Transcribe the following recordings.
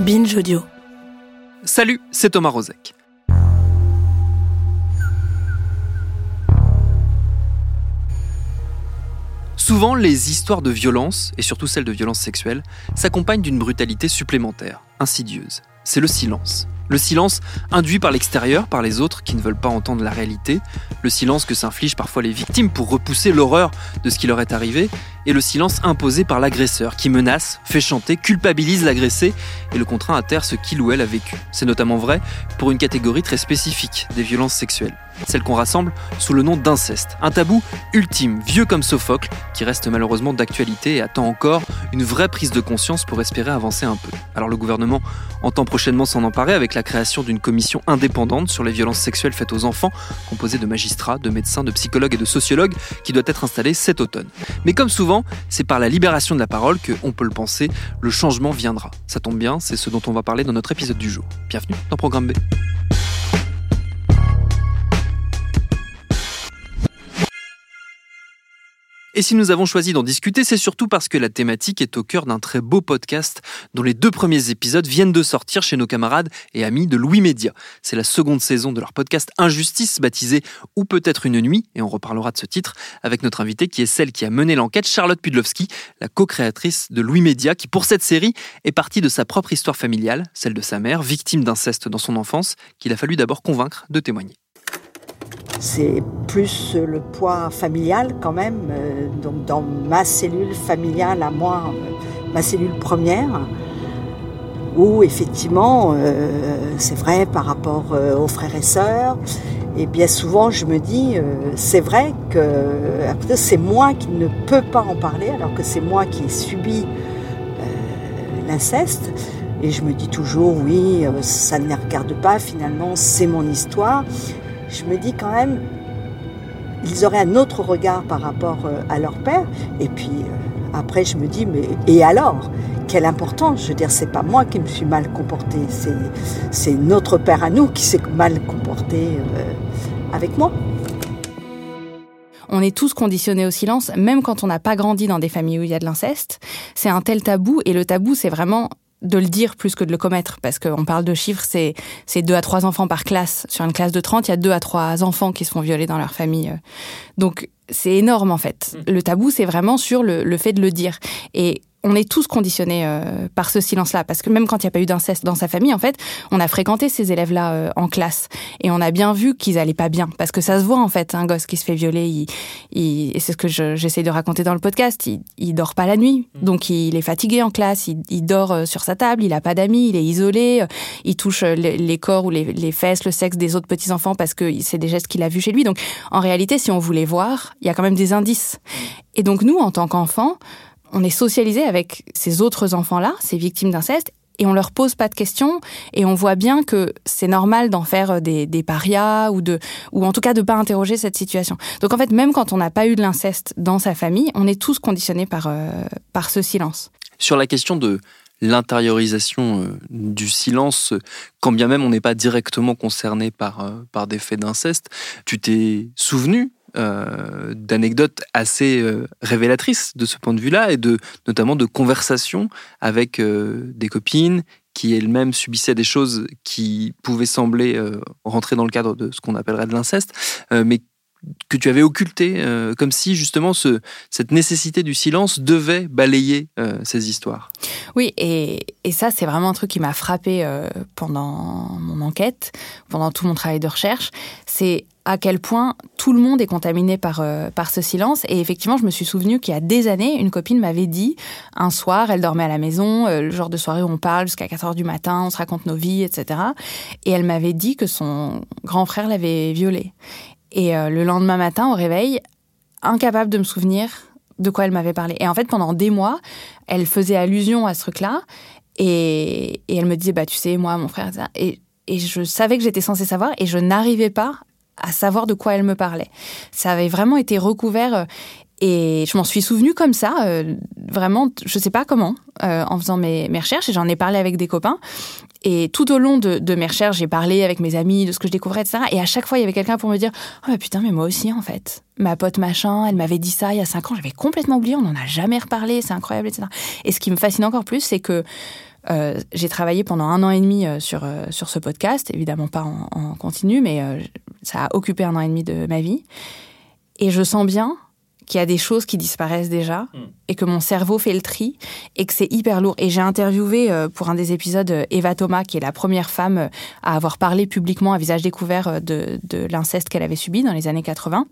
Binge Audio. Salut, c'est Thomas Rozek. Souvent, les histoires de violence, et surtout celles de violence sexuelle, s'accompagnent d'une brutalité supplémentaire, insidieuse. C'est le silence. Le silence induit par l'extérieur, par les autres qui ne veulent pas entendre la réalité, le silence que s'infligent parfois les victimes pour repousser l'horreur de ce qui leur est arrivé, et le silence imposé par l'agresseur qui menace, fait chanter, culpabilise l'agressé et le contraint à taire ce qu'il ou elle a vécu. C'est notamment vrai pour une catégorie très spécifique des violences sexuelles celle qu'on rassemble sous le nom d'inceste. Un tabou ultime, vieux comme Sophocle, qui reste malheureusement d'actualité et attend encore une vraie prise de conscience pour espérer avancer un peu. Alors le gouvernement entend prochainement s'en emparer avec la création d'une commission indépendante sur les violences sexuelles faites aux enfants, composée de magistrats, de médecins, de psychologues et de sociologues, qui doit être installée cet automne. Mais comme souvent, c'est par la libération de la parole que, on peut le penser, le changement viendra. Ça tombe bien, c'est ce dont on va parler dans notre épisode du jour. Bienvenue dans Programme B. Et si nous avons choisi d'en discuter, c'est surtout parce que la thématique est au cœur d'un très beau podcast dont les deux premiers épisodes viennent de sortir chez nos camarades et amis de Louis Média. C'est la seconde saison de leur podcast Injustice, baptisé Ou peut-être une nuit, et on reparlera de ce titre avec notre invitée qui est celle qui a mené l'enquête, Charlotte Pudlowski, la co-créatrice de Louis Média, qui pour cette série est partie de sa propre histoire familiale, celle de sa mère, victime d'inceste dans son enfance, qu'il a fallu d'abord convaincre de témoigner. C'est plus le poids familial quand même, euh, donc dans ma cellule familiale à moi, euh, ma cellule première, où effectivement, euh, c'est vrai par rapport aux frères et sœurs, et bien souvent je me dis, c'est vrai que c'est moi qui ne peux pas en parler, alors que c'est moi qui ai subi l'inceste. Et je me dis toujours, oui, ça ne les regarde pas, finalement, c'est mon histoire je me dis quand même, ils auraient un autre regard par rapport euh, à leur père. Et puis euh, après, je me dis, mais et alors? Quelle importance? Je veux dire, c'est pas moi qui me suis mal comporté, c'est notre père à nous qui s'est mal comporté euh, avec moi. On est tous conditionnés au silence, même quand on n'a pas grandi dans des familles où il y a de l'inceste. C'est un tel tabou, et le tabou, c'est vraiment de le dire plus que de le commettre, parce qu'on parle de chiffres, c'est c'est deux à trois enfants par classe. Sur une classe de 30, il y a deux à trois enfants qui se font violer dans leur famille. Donc c'est énorme en fait. Mm. Le tabou, c'est vraiment sur le, le fait de le dire. Et on est tous conditionnés euh, par ce silence-là, parce que même quand il n'y a pas eu d'inceste dans sa famille, en fait, on a fréquenté ces élèves-là euh, en classe et on a bien vu qu'ils allaient pas bien, parce que ça se voit en fait, un gosse qui se fait violer, il, et c'est ce que j'essaie de raconter dans le podcast, il, il dort pas la nuit, mmh. donc il est fatigué en classe, il, dort euh, sur sa table, il a pas d'amis, il est isolé, il touche les, corps ou les, les, fesses, le sexe des autres petits enfants parce que c'est des gestes qu'il a vus chez lui. Donc en réalité, si on voulait voir, il y a quand même des indices. Et donc nous, en tant qu'enfants, on est socialisé avec ces autres enfants-là, ces victimes d'inceste, et on leur pose pas de questions et on voit bien que c'est normal d'en faire des, parias ou de ou en tout cas de pas interroger cette situation. Donc en fait même quand on n'a pas eu de l'inceste dans sa famille, on est tous conditionnés par euh, par ce silence. Sur la question de l'intériorisation euh, du silence, quand bien même on n'est pas directement concerné par, euh, par des faits d'inceste, tu t'es souvenu euh, d'anecdotes assez euh, révélatrices de ce point de vue-là et de notamment de conversations avec euh, des copines qui elles-mêmes subissaient des choses qui pouvaient sembler rentrer dans le cadre de ce qu'on appellerait de l'inceste, mais que tu avais occulté, comme si justement ce, cette nécessité du silence devait balayer ces histoires. Oui, et, et ça c'est vraiment un truc qui m'a frappé pendant mon enquête, pendant tout mon travail de recherche. C'est à quel point tout le monde est contaminé par, euh, par ce silence. Et effectivement, je me suis souvenu qu'il y a des années, une copine m'avait dit, un soir, elle dormait à la maison, euh, le genre de soirée où on parle jusqu'à 4 heures du matin, on se raconte nos vies, etc. Et elle m'avait dit que son grand frère l'avait violée. Et euh, le lendemain matin, au réveil, incapable de me souvenir de quoi elle m'avait parlé. Et en fait, pendant des mois, elle faisait allusion à ce truc-là. Et, elle me disait, bah, tu sais, moi, mon frère. Et, et je savais que j'étais censée savoir et je n'arrivais pas à savoir de quoi elle me parlait. Ça avait vraiment été recouvert euh, et je m'en suis souvenue comme ça, euh, vraiment, je sais pas comment, euh, en faisant mes, recherches. Et j'en ai parlé avec des copains. Et tout au long de, mes recherches, j'ai parlé avec mes amis de ce que je découvrais, etc. Et à chaque fois, il y avait quelqu'un pour me dire Oh, putain, mais moi aussi, en fait. Ma pote machin, elle m'avait dit ça il y a cinq ans, j'avais complètement oublié, on n'en a jamais reparlé, c'est incroyable, etc. Et ce qui me fascine encore plus, c'est que j'ai travaillé pendant un an et demi sur, sur ce podcast, évidemment pas en, continu, mais ça a occupé un an et demi de ma vie. Et je sens bien qu'il y a des choses qui disparaissent déjà mm. et que mon cerveau fait le tri et que c'est hyper lourd. Et j'ai interviewé euh, pour un des épisodes euh, Eva Thomas, qui est la première femme euh, à avoir parlé publiquement à visage découvert de, de l'inceste qu'elle avait subi dans les années 80.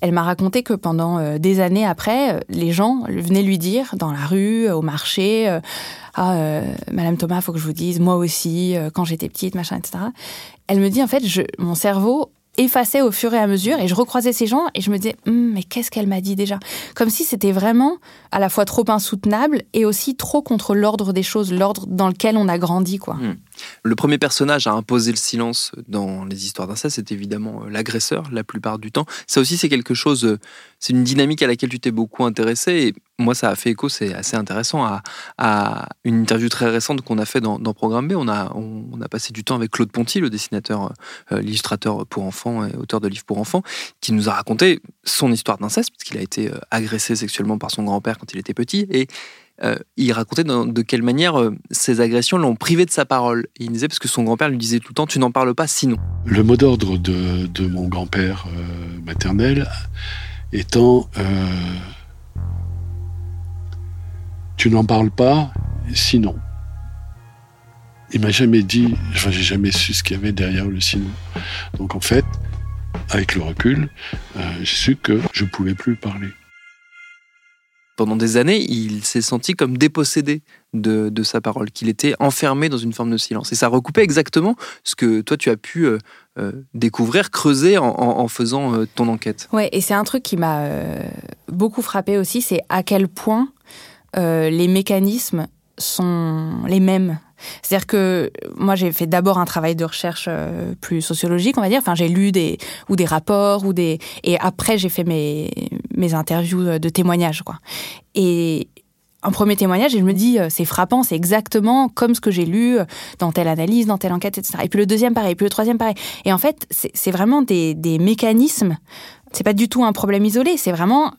Elle m'a raconté que pendant des années après, les gens venaient lui dire dans la rue, au marché, ah euh, Madame Thomas, faut que je vous dise, moi aussi, quand j'étais petite, machin, etc. Elle me dit en fait, mon cerveau effacé au fur et à mesure et je recroisais ces gens et je me disais hum, mais qu'est-ce qu'elle m'a dit déjà? Comme si c'était vraiment à la fois trop insoutenable et aussi trop contre l'ordre des choses l'ordre dans lequel on a grandi quoi mmh. Le premier personnage à imposer le silence dans les histoires d'inceste c'est évidemment euh, l'agresseur la plupart du temps ça aussi c'est quelque chose euh, c'est une dynamique à laquelle tu t'es beaucoup intéressé et moi, ça a fait écho, c'est assez intéressant, à, une interview très récente qu'on a fait dans, Programme B. On a, on, a passé du temps avec Claude Ponty, le dessinateur, euh, l'illustrateur pour enfants et auteur de livres pour enfants, qui nous a raconté son histoire d'inceste, parce qu'il a été agressé sexuellement par son grand-père quand il était petit. Et euh, il racontait de quelle manière ces agressions l'ont privé de sa parole. il disait, parce que son grand-père lui disait tout le temps, tu n'en parles pas sinon. Le mot d'ordre de, mon grand-père maternel étant tu n'en parles pas, sinon. Il m'a jamais dit, enfin, j'ai jamais su ce qu'il y avait derrière le sinon. Donc en fait, avec le recul, euh, j'ai su que je ne pouvais plus parler. Pendant des années, il s'est senti comme dépossédé de, sa parole, qu'il était enfermé dans une forme de silence. Et ça recoupait exactement ce que toi, tu as pu euh, euh, découvrir, creuser en, faisant euh, ton enquête. Ouais, et c'est un truc qui m'a beaucoup frappé aussi, c'est à quel point les mécanismes sont les mêmes. C'est-à-dire que moi j'ai fait d'abord un travail de recherche euh, plus sociologique, on va dire. Enfin, j'ai lu des ou des rapports ou des et après j'ai fait mes mes interviews de témoignages quoi. Et un premier témoignage et je me dis c'est frappant, c'est exactement comme ce que j'ai lu dans telle analyse, dans telle enquête, etc. Et puis le deuxième pareil, puis le troisième pareil. Et en fait, c'est vraiment des, des mécanismes. C'est pas du tout un problème isolé, c'est vraiment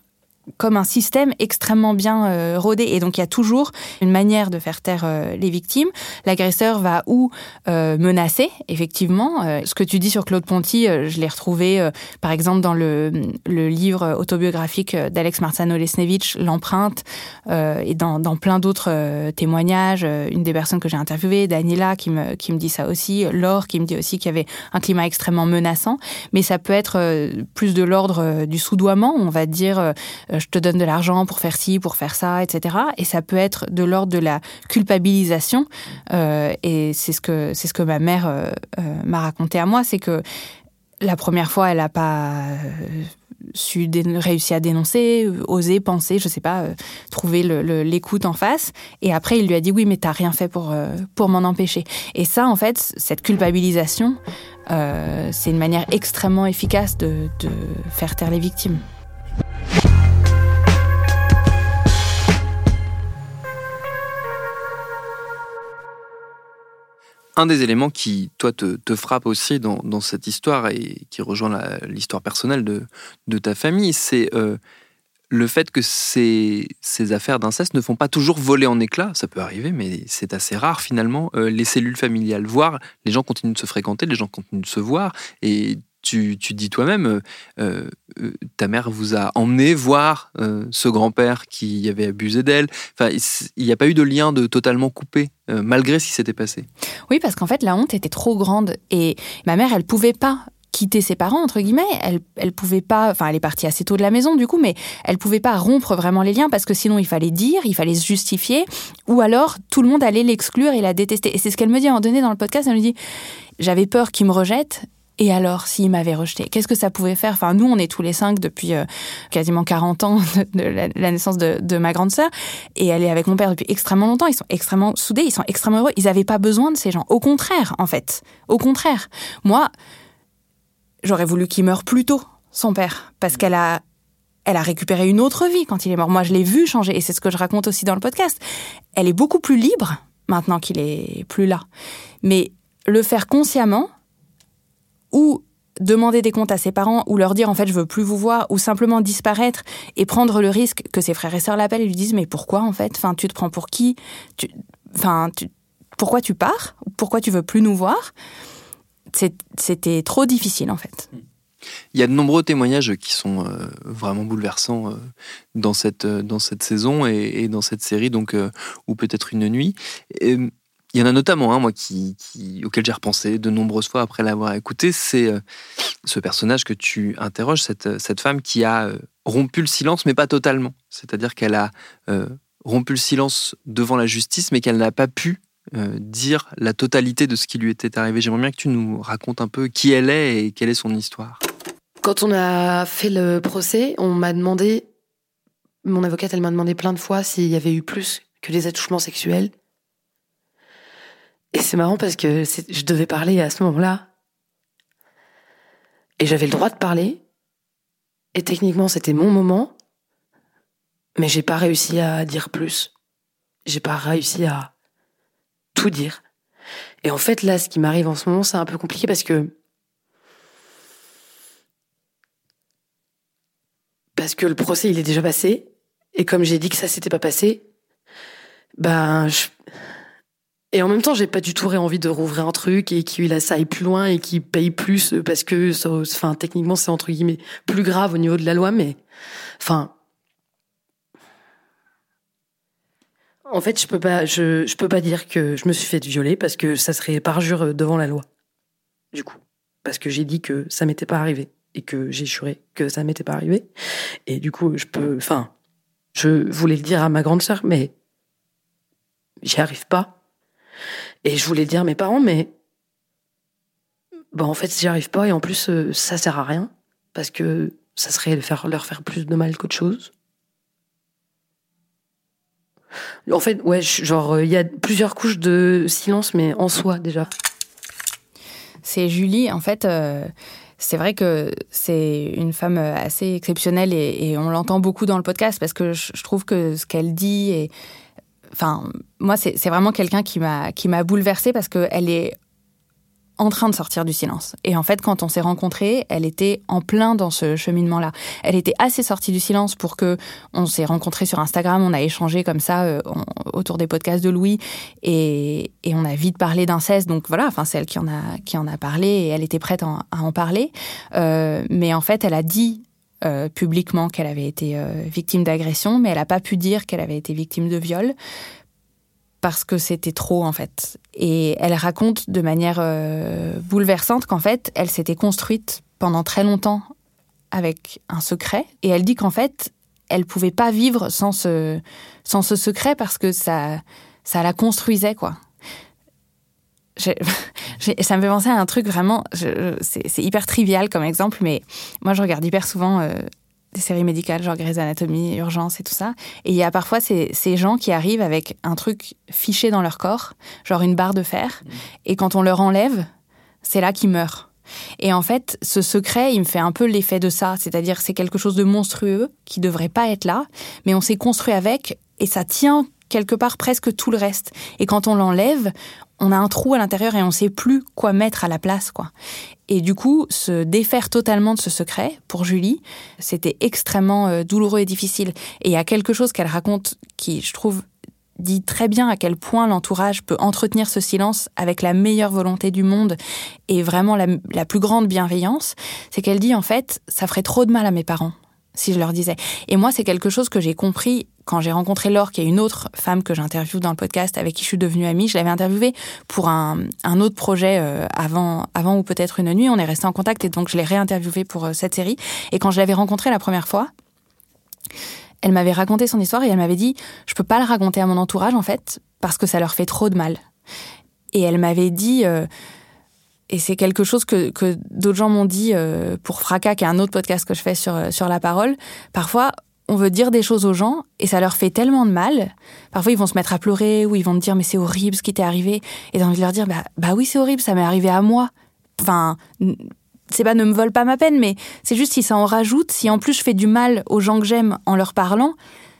comme un système extrêmement bien euh, rodé. Et donc, il y a toujours une manière de faire taire euh, les victimes. L'agresseur va ou euh, menacer, effectivement. ce que tu dis sur Claude Ponty, je l'ai retrouvé, par exemple, dans le, livre autobiographique d'Alex Marzano-Lesnevich, L'empreinte, et dans, plein d'autres témoignages. Une des personnes que j'ai interviewées, Daniela, qui me, qui me dit ça aussi. Laure, qui me dit aussi qu'il y avait un climat extrêmement menaçant. Mais ça peut être plus de l'ordre du soudoiement, on va dire je te donne de l'argent pour faire ci, pour faire ça, etc. Et ça peut être de l'ordre de la culpabilisation. Euh, et c'est ce que c'est ce que ma mère euh, m'a raconté à moi, c'est que la première fois, elle n'a pas su réussir à dénoncer, oser penser, je sais pas, trouver l'écoute en face. Et après, il lui a dit oui, mais t'as rien fait pour pour m'en empêcher. Et ça, en fait, cette culpabilisation, c'est une manière extrêmement efficace de faire taire les victimes. Un des éléments qui, toi, te, frappe aussi dans, cette histoire et qui rejoint l'histoire personnelle de, ta famille, c'est euh, le fait que ces, affaires d'inceste ne font pas toujours voler en éclats. Ça peut arriver, mais c'est assez rare finalement. Euh, les cellules familiales, voire les gens continuent de se fréquenter, les gens continuent de se voir. Et tu, dis toi-même, euh, euh, euh, ta mère vous a emmené voir ce grand-père qui avait abusé d'elle. Enfin, il n'y a pas eu de lien de totalement coupé, malgré ce qui s'était passé. Oui, parce qu'en fait, la honte était trop grande et ma mère, elle pouvait pas quitter ses parents entre guillemets elle elle pouvait pas enfin elle est partie assez tôt de la maison du coup mais elle pouvait pas rompre vraiment les liens parce que sinon il fallait dire il fallait se justifier ou alors tout le monde allait l'exclure et la détester et c'est ce qu'elle me dit à un moment donné dans le podcast elle me dit j'avais peur qu'il me rejette Et alors, s'il m'avait rejeté, qu'est-ce que ça pouvait faire? Enfin, nous, on est tous les cinq depuis euh, quasiment 40 ans de, la, naissance de, ma grande sœur, et elle est avec mon père depuis extrêmement longtemps. Ils sont extrêmement soudés, ils sont extrêmement heureux. Ils n'avaient pas besoin de ces gens. Au contraire, en fait. Au contraire. Moi, j'aurais voulu qu'il meure plus tôt, son père, parce qu'elle a elle a récupéré une autre vie quand il est mort. Moi, je l'ai vu changer, et c'est ce que je raconte aussi dans le podcast. Elle est beaucoup plus libre maintenant qu'il est plus là. Mais le faire consciemment, ou demander des comptes à ses parents, ou leur dire en fait je veux plus vous voir, ou simplement disparaître et prendre le risque que ses frères et sœurs l'appellent et lui disent mais pourquoi en fait? Enfin, tu te prends pour qui? Enfin, pourquoi tu pars? Pourquoi tu veux plus nous voir? C'était trop difficile en fait. Il y a de nombreux témoignages qui sont euh, vraiment bouleversants euh, dans, cette, euh, dans cette saison et, dans cette série, donc, ou peut-être une nuit. Il y en a notamment un, moi, qui, auquel j'ai repensé de nombreuses fois après l'avoir écouté, c'est euh, ce personnage que tu interroges, cette, cette femme qui a euh, rompu le silence, mais pas totalement. C'est-à-dire qu'elle a euh, rompu le silence devant la justice, mais qu'elle n'a pas pu dire la totalité de ce qui lui était arrivé. J'aimerais bien que tu nous racontes un peu qui elle est et quelle est son histoire. Quand on a fait le procès, on m'a demandé, mon avocate, elle m'a demandé plein de fois s'il y avait eu plus que des attouchements sexuels. Et c'est marrant parce que je devais parler à ce moment-là. Et j'avais le droit de parler. Et techniquement, c'était mon moment. Mais j'ai pas réussi à dire plus. J'ai pas réussi à tout dire. Et en fait, là, ce qui m'arrive en ce moment, c'est un peu compliqué parce que. Parce que le procès, il est déjà passé. Et comme j'ai dit que ça s'était pas passé, ben, je, et en même temps, j'ai pas du tout envie de rouvrir un truc et qu'il aille plus loin et qu'il paye plus parce que, enfin, techniquement, c'est entre guillemets plus grave au niveau de la loi, mais, enfin, en fait, je peux pas, je, peux pas dire que je me suis fait violer parce que ça serait parjure devant la loi. Du coup, parce que j'ai dit que ça m'était pas arrivé et que j'ai juré que ça m'était pas arrivé. Et du coup, je peux, enfin, je voulais le dire à ma grande sœur, mais j'y arrive pas et je voulais dire à mes parents, mais bon, en fait, j'y arrive pas et en plus, euh, ça sert à rien parce que ça serait leur faire plus de mal qu'autre chose. En fait, ouais, genre, euh, il y a plusieurs couches de silence, mais en soi déjà. C'est Julie, en fait. Euh, c'est vrai que c'est une femme assez exceptionnelle et, on l'entend beaucoup dans le podcast parce que je, trouve que ce qu'elle dit est, enfin, moi, c'est vraiment quelqu'un qui m'a bouleversée parce qu'elle est en train de sortir du silence. Et en fait, quand on s'est rencontrés, elle était en plein dans ce cheminement-là. Elle était assez sortie du silence pour que on s'est rencontrés sur Instagram, on a échangé comme ça euh, autour des podcasts de Louis et, et on a vite parlé d'inceste. Donc voilà, enfin c'est elle qui en a qui en a parlé et elle était prête à en, parler. Euh, mais en fait, elle a dit euh, publiquement qu'elle avait été euh, victime d'agression, mais elle n'a pas pu dire qu'elle avait été victime de viol parce que c'était trop en fait. Et elle raconte de manière euh, bouleversante qu'en fait, elle s'était construite pendant très longtemps avec un secret, et elle dit qu'en fait, elle pouvait pas vivre sans ce, sans ce secret parce que ça, ça la construisait quoi. ça me fait penser à un truc vraiment, c'est hyper trivial comme exemple, mais moi je regarde hyper souvent euh, des séries médicales, genre Grey's Anatomy, Urgence et tout ça. Et il y a parfois ces, ces, gens qui arrivent avec un truc fiché dans leur corps, genre une barre de fer, et quand on leur enlève, c'est là qu'ils meurent. Et en fait, ce secret, il me fait un peu l'effet de ça, c'est-à-dire c'est quelque chose de monstrueux qui devrait pas être là, mais on s'est construit avec et ça tient quelque part presque tout le reste. Et quand on l'enlève, on a un trou à l'intérieur et on sait plus quoi mettre à la place, quoi. Et du coup, se défaire totalement de ce secret, pour Julie, c'était extrêmement euh, douloureux et difficile. Et il y a quelque chose qu'elle raconte qui, je trouve, dit très bien à quel point l'entourage peut entretenir ce silence avec la meilleure volonté du monde et vraiment la, la plus grande bienveillance, c'est qu'elle dit en fait, ça ferait trop de mal à mes parents si je leur disais. Et moi, c'est quelque chose que j'ai compris quand j'ai rencontré Laure, qui est une autre femme que j'interviewe dans le podcast, avec qui je suis devenue amie. Je l'avais interviewée pour un, un autre projet euh, avant, avant ou peut-être une nuit. On est resté en contact et donc je l'ai réinterviewée pour euh, cette série. Et quand je l'avais rencontrée la première fois, elle m'avait raconté son histoire et elle m'avait dit je peux pas le raconter à mon entourage en fait parce que ça leur fait trop de mal. Et elle m'avait dit euh, et c'est quelque chose que, que d'autres gens m'ont dit pour Fracas, qui est un autre podcast que je fais sur, sur la parole. Parfois, on veut dire des choses aux gens et ça leur fait tellement de mal. Parfois, ils vont se mettre à pleurer ou ils vont me dire mais c'est horrible ce qui t'est arrivé. Et j'ai envie de leur dire bah, bah oui, c'est horrible, ça m'est arrivé à moi. Enfin, c'est pas ne me vole pas ma peine, mais c'est juste si ça en rajoute, si en plus je fais du mal aux gens que j'aime en leur parlant,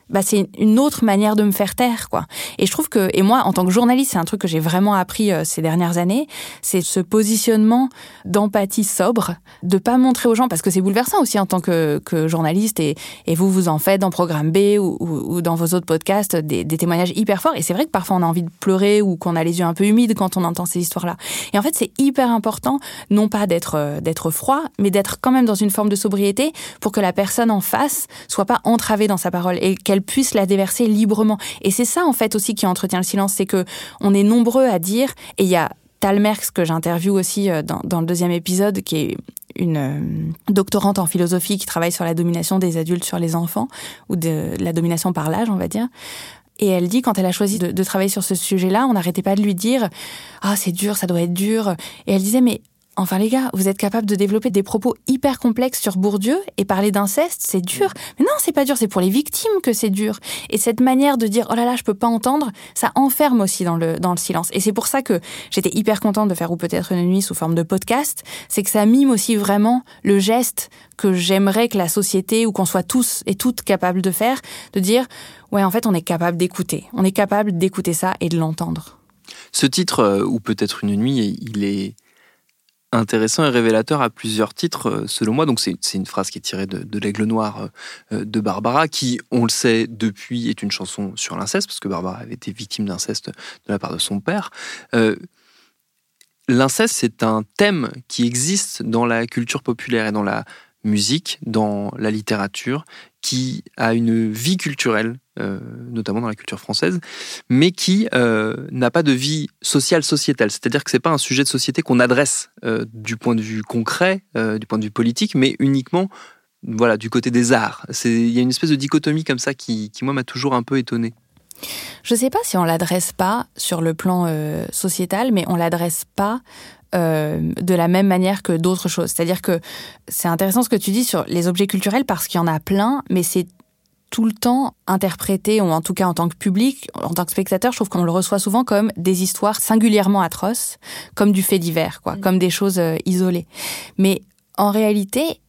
bah c'est une autre manière de me faire taire quoi. Et je trouve que et moi en tant que journaliste, c'est un truc que j'ai vraiment appris euh, ces dernières années, c'est ce positionnement d'empathie sobre, de pas montrer aux gens parce que c'est bouleversant aussi en tant que, que journaliste et, et vous vous en faites dans Programme B ou, ou, dans vos autres podcasts des, témoignages hyper forts et c'est vrai que parfois on a envie de pleurer ou qu'on a les yeux un peu humides quand on entend ces histoires-là. Et en fait, c'est hyper important non pas d'être euh, d'être froid, mais d'être quand même dans une forme de sobriété pour que la personne en face soit pas entravée dans sa parole et puisse la déverser librement. Et c'est ça en fait aussi qui entretient le silence, c'est que on est nombreux à dire, et il y a Tal Merckx que j'interviewe aussi euh, dans, dans, le deuxième épisode, qui est une euh, doctorante en philosophie qui travaille sur la domination des adultes sur les enfants, ou de la domination par l'âge, on va dire. Et elle dit, quand elle a choisi de, de travailler sur ce sujet-là, on n'arrêtait pas de lui dire Ah, c'est dur, ça doit être dur. Et elle disait Mais Enfin les gars, vous êtes capable de développer des propos hyper complexes sur Bourdieu et parler d'inceste, c'est dur. Mais non, c'est pas dur, c'est pour les victimes que c'est dur. Et cette manière de dire oh là là, je peux pas entendre, ça enferme aussi dans le dans le silence. Et c'est pour ça que j'étais hyper contente de faire ou peut-être une nuit sous forme de podcast, c'est que ça mime aussi vraiment le geste que j'aimerais que la société ou qu'on soit tous et toutes capables de faire, de dire ouais, en fait, on est capable d'écouter. On est capable d'écouter ça et de l'entendre. Ce titre euh, ou peut-être une nuit, il est intéressant et révélateur à plusieurs titres, euh, selon moi. Donc, c'est une phrase qui est tirée de, L'Aigle Noir euh, de Barbara, qui, on le sait depuis, est une chanson sur l'inceste, parce que Barbara avait été victime d'inceste de la part de son père. Euh, l'inceste, c'est un thème qui existe dans la culture populaire et dans la musique, dans la littérature, qui a une vie culturelle, euh, notamment dans la culture française, mais qui euh, n'a pas de vie sociale sociétale. C'est-à-dire que c'est pas un sujet de société qu'on adresse euh, du point de vue concret, du point de vue politique, mais uniquement voilà du côté des arts. Il y a une espèce de dichotomie comme ça qui, qui moi m'a toujours un peu étonné. Je ne sais pas si on l'adresse pas sur le plan sociétal, mais on l'adresse pas de la même manière que d'autres choses. C'est-à-dire que c'est intéressant ce que tu dis sur les objets culturels parce qu'il y en a plein, mais c'est tout le temps interprété, ou en tout cas en tant que public, en tant que spectateur, je trouve qu'on le reçoit souvent comme des histoires singulièrement atroces, comme du fait divers, quoi, mm. comme des choses euh, isolées. Mais en réalité,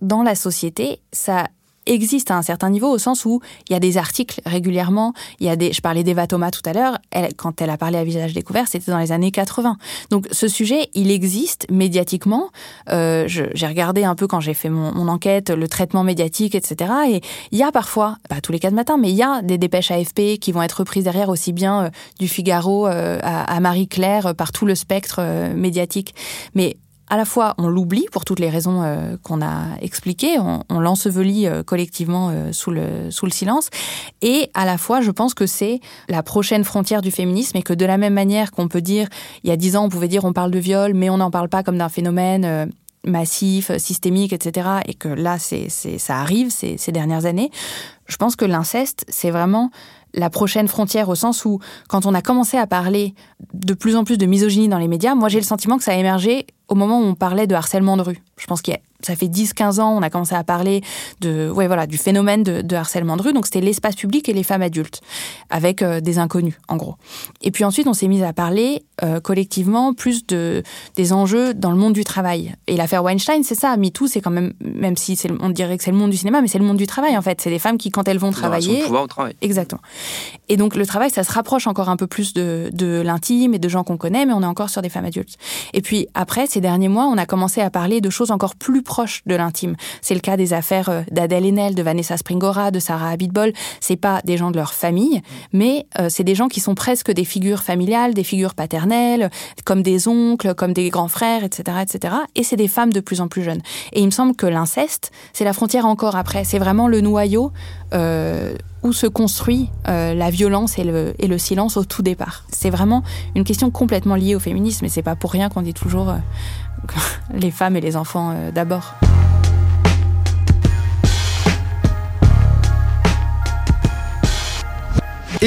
dans la société, ça existe à un certain niveau au sens où il y a des articles régulièrement. Il y a des, je parlais d'Eva Thomas tout à l'heure. Elle, quand elle a parlé à Visage découvert, c'était dans les années 80. Donc ce sujet, il existe médiatiquement. Euh, j'ai regardé un peu quand j'ai fait mon, mon, enquête, le traitement médiatique, etc. Et il y a parfois, pas tous les cas de matin, mais il y a des dépêches AFP qui vont être reprises derrière aussi bien euh, du Figaro euh, à, à Marie-Claire euh, par tout le spectre médiatique. Mais à la fois on l'oublie pour toutes les raisons euh, qu'on a expliquées, on, l'ensevelit euh, collectivement euh, sous, le, silence, et à la fois je pense que c'est la prochaine frontière du féminisme et que de la même manière qu'on peut dire, il y a dix ans on pouvait dire on parle de viol, mais on n'en parle pas comme d'un phénomène massif, systémique, etc., et que là c'est, ça arrive ces dernières années, je pense que l'inceste c'est vraiment la prochaine frontière au sens où quand on a commencé à parler de plus en plus de misogynie dans les médias, moi j'ai le sentiment que ça a émergé au moment où on parlait de harcèlement de rue. Je pense qu'il y a ça fait 10-15 ans, on a commencé à parler de, ouais, voilà, du phénomène de, harcèlement de rue. Donc, c'était l'espace public et les femmes adultes, avec euh, des inconnus, en gros. Et puis ensuite, on s'est mis à parler euh, collectivement plus de, des enjeux dans le monde du travail. Et l'affaire Weinstein, c'est ça. MeToo, c'est quand même, même si on dirait que c'est le monde du cinéma, mais c'est le monde du travail, en fait. C'est des femmes qui, quand elles vont travailler. pouvoir au travail. Exactement. Et donc, le travail, ça se rapproche encore un peu plus de, de l'intime et de gens qu'on connaît, mais on est encore sur des femmes adultes. Et puis, après, ces derniers mois, on a commencé à parler de choses encore plus proche de l'intime. C'est le cas des affaires euh, d'Adèle Haenel, de Vanessa Springora, de Sarah Abitbol. C'est pas des gens de leur famille, mais euh, c'est des gens qui sont presque des figures familiales, des figures paternelles, comme des oncles, comme des grands frères, etc., etc. Et c'est des femmes de plus en plus jeunes. Et il me semble que l'inceste, c'est la frontière encore après. C'est vraiment le noyau euh, où se construit la violence et le, silence au tout départ. C'est vraiment une question complètement liée au féminisme et c'est pas pour rien qu'on dit toujours les femmes et les enfants euh, d'abord.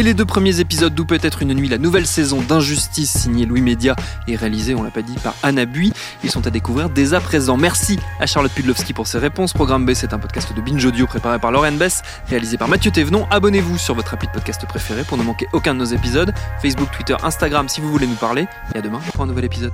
Les deux premiers épisodes d'Où peut-être une nuit, la nouvelle saison d'Injustice signée Louis Média et réalisée, on l'a pas dit, par Anna Bui. Ils sont à découvrir dès à présent. Merci à Charlotte Pudlowski pour ses réponses. Programme B, c'est un podcast de Binge Audio préparé par Lauren Bess, réalisé par Mathieu Thévenon. Abonnez-vous sur votre appli de podcast préféré pour ne manquer aucun de nos épisodes. Facebook, Twitter, Instagram si vous voulez nous parler. Et à demain pour un nouvel épisode.